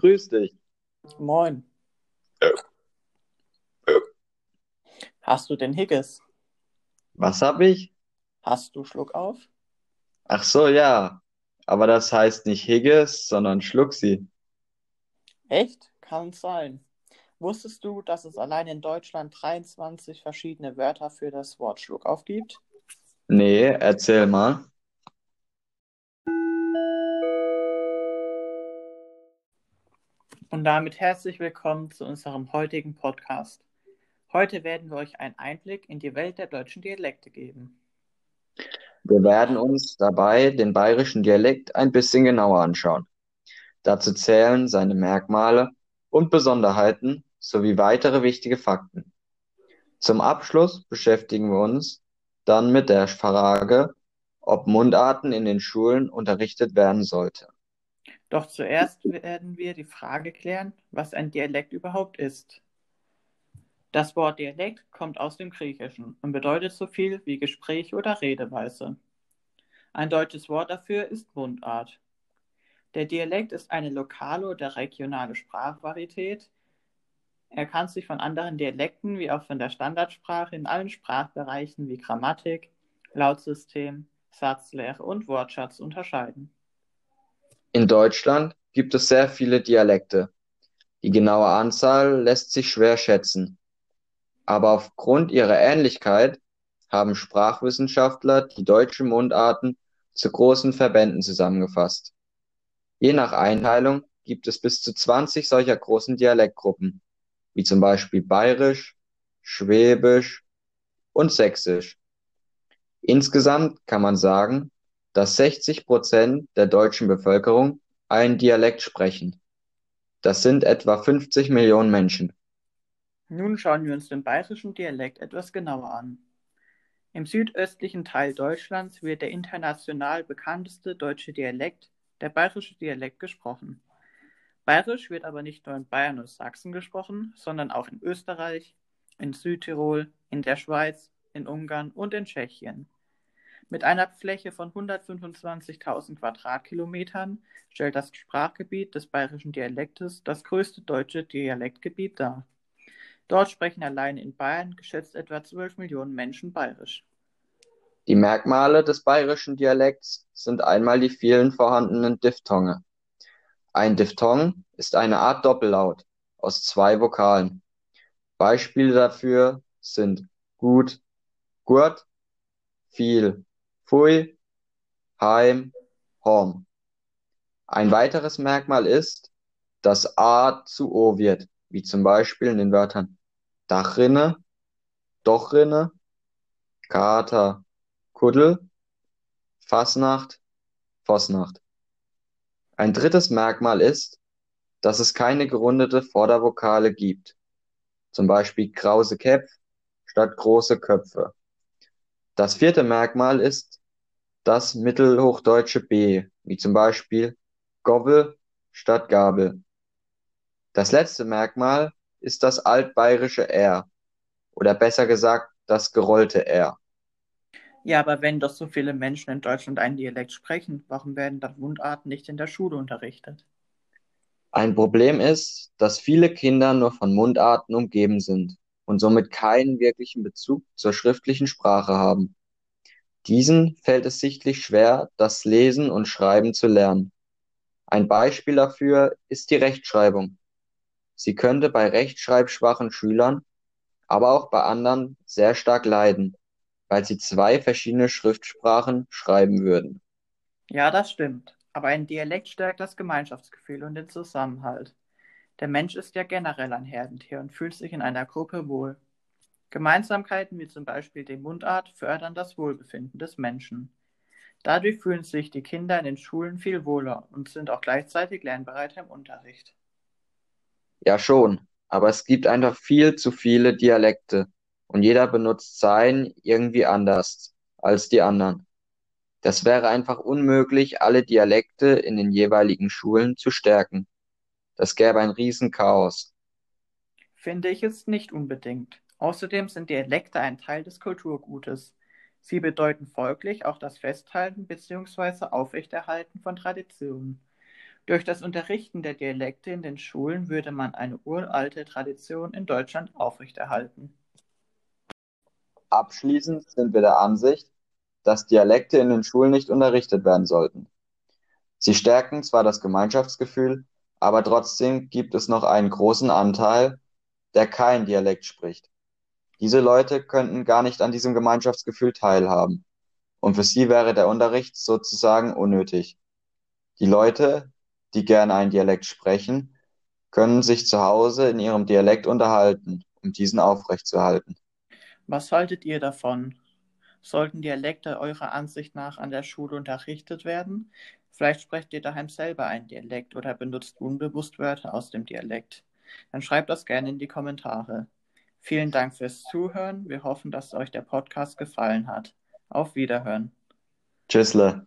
grüß dich. Moin. Hast du den Higges? Was hab ich? Hast du Schluck auf? Ach so, ja. Aber das heißt nicht Higges, sondern Schlucksi. Echt? Kann sein. Wusstest du, dass es allein in Deutschland 23 verschiedene Wörter für das Wort Schluckauf gibt? Nee, erzähl mal. Und damit herzlich willkommen zu unserem heutigen Podcast. Heute werden wir euch einen Einblick in die Welt der deutschen Dialekte geben. Wir werden uns dabei den bayerischen Dialekt ein bisschen genauer anschauen. Dazu zählen seine Merkmale und Besonderheiten sowie weitere wichtige Fakten. Zum Abschluss beschäftigen wir uns dann mit der Frage, ob Mundarten in den Schulen unterrichtet werden sollte. Doch zuerst werden wir die Frage klären, was ein Dialekt überhaupt ist. Das Wort Dialekt kommt aus dem Griechischen und bedeutet so viel wie Gespräch oder Redeweise. Ein deutsches Wort dafür ist Mundart. Der Dialekt ist eine lokale oder regionale Sprachvarietät. Er kann sich von anderen Dialekten wie auch von der Standardsprache in allen Sprachbereichen wie Grammatik, Lautsystem, Satzlehre und Wortschatz unterscheiden. In Deutschland gibt es sehr viele Dialekte. Die genaue Anzahl lässt sich schwer schätzen. Aber aufgrund ihrer Ähnlichkeit haben Sprachwissenschaftler die deutschen Mundarten zu großen Verbänden zusammengefasst. Je nach Einteilung gibt es bis zu 20 solcher großen Dialektgruppen, wie zum Beispiel Bayerisch, Schwäbisch und Sächsisch. Insgesamt kann man sagen, dass 60 Prozent der deutschen Bevölkerung einen Dialekt sprechen. Das sind etwa 50 Millionen Menschen. Nun schauen wir uns den bayerischen Dialekt etwas genauer an. Im südöstlichen Teil Deutschlands wird der international bekannteste deutsche Dialekt, der bayerische Dialekt, gesprochen. Bayerisch wird aber nicht nur in Bayern und Sachsen gesprochen, sondern auch in Österreich, in Südtirol, in der Schweiz, in Ungarn und in Tschechien. Mit einer Fläche von 125.000 Quadratkilometern stellt das Sprachgebiet des bayerischen Dialektes das größte deutsche Dialektgebiet dar. Dort sprechen allein in Bayern geschätzt etwa 12 Millionen Menschen bayerisch. Die Merkmale des bayerischen Dialekts sind einmal die vielen vorhandenen Diphthonge. Ein Diphthong ist eine Art Doppellaut aus zwei Vokalen. Beispiele dafür sind gut, gurt, viel, Pfui, Heim, Horn. Ein weiteres Merkmal ist, dass A zu O wird, wie zum Beispiel in den Wörtern Dachrinne, Dochrinne, Kater, Kuddel, Fasnacht, Vosnacht. Ein drittes Merkmal ist, dass es keine gerundete Vordervokale gibt, zum Beispiel krause Käpf statt große Köpfe. Das vierte Merkmal ist, das mittelhochdeutsche B, wie zum Beispiel Gobel statt Gabel. Das letzte Merkmal ist das altbayerische R oder besser gesagt das gerollte R. Ja, aber wenn doch so viele Menschen in Deutschland einen Dialekt sprechen, warum werden dann Mundarten nicht in der Schule unterrichtet? Ein Problem ist, dass viele Kinder nur von Mundarten umgeben sind und somit keinen wirklichen Bezug zur schriftlichen Sprache haben. Diesen fällt es sichtlich schwer, das Lesen und Schreiben zu lernen. Ein Beispiel dafür ist die Rechtschreibung. Sie könnte bei rechtschreibschwachen Schülern, aber auch bei anderen sehr stark leiden, weil sie zwei verschiedene Schriftsprachen schreiben würden. Ja, das stimmt. Aber ein Dialekt stärkt das Gemeinschaftsgefühl und den Zusammenhalt. Der Mensch ist ja generell ein Herdentier und fühlt sich in einer Gruppe wohl. Gemeinsamkeiten wie zum Beispiel die Mundart fördern das Wohlbefinden des Menschen. Dadurch fühlen sich die Kinder in den Schulen viel wohler und sind auch gleichzeitig lernbereiter im Unterricht. Ja, schon, aber es gibt einfach viel zu viele Dialekte und jeder benutzt sein irgendwie anders als die anderen. Das wäre einfach unmöglich, alle Dialekte in den jeweiligen Schulen zu stärken. Das gäbe ein Riesenchaos. Finde ich es nicht unbedingt. Außerdem sind Dialekte ein Teil des Kulturgutes. Sie bedeuten folglich auch das Festhalten bzw. Aufrechterhalten von Traditionen. Durch das Unterrichten der Dialekte in den Schulen würde man eine uralte Tradition in Deutschland aufrechterhalten. Abschließend sind wir der Ansicht, dass Dialekte in den Schulen nicht unterrichtet werden sollten. Sie stärken zwar das Gemeinschaftsgefühl, aber trotzdem gibt es noch einen großen Anteil, der kein Dialekt spricht. Diese Leute könnten gar nicht an diesem Gemeinschaftsgefühl teilhaben, und für sie wäre der Unterricht sozusagen unnötig. Die Leute, die gerne einen Dialekt sprechen, können sich zu Hause in ihrem Dialekt unterhalten, um diesen aufrechtzuerhalten. Was haltet ihr davon? Sollten Dialekte eurer Ansicht nach an der Schule unterrichtet werden? Vielleicht sprecht ihr daheim selber einen Dialekt oder benutzt unbewusst Wörter aus dem Dialekt. Dann schreibt das gerne in die Kommentare. Vielen Dank fürs Zuhören. Wir hoffen, dass euch der Podcast gefallen hat. Auf Wiederhören. Tschüssle.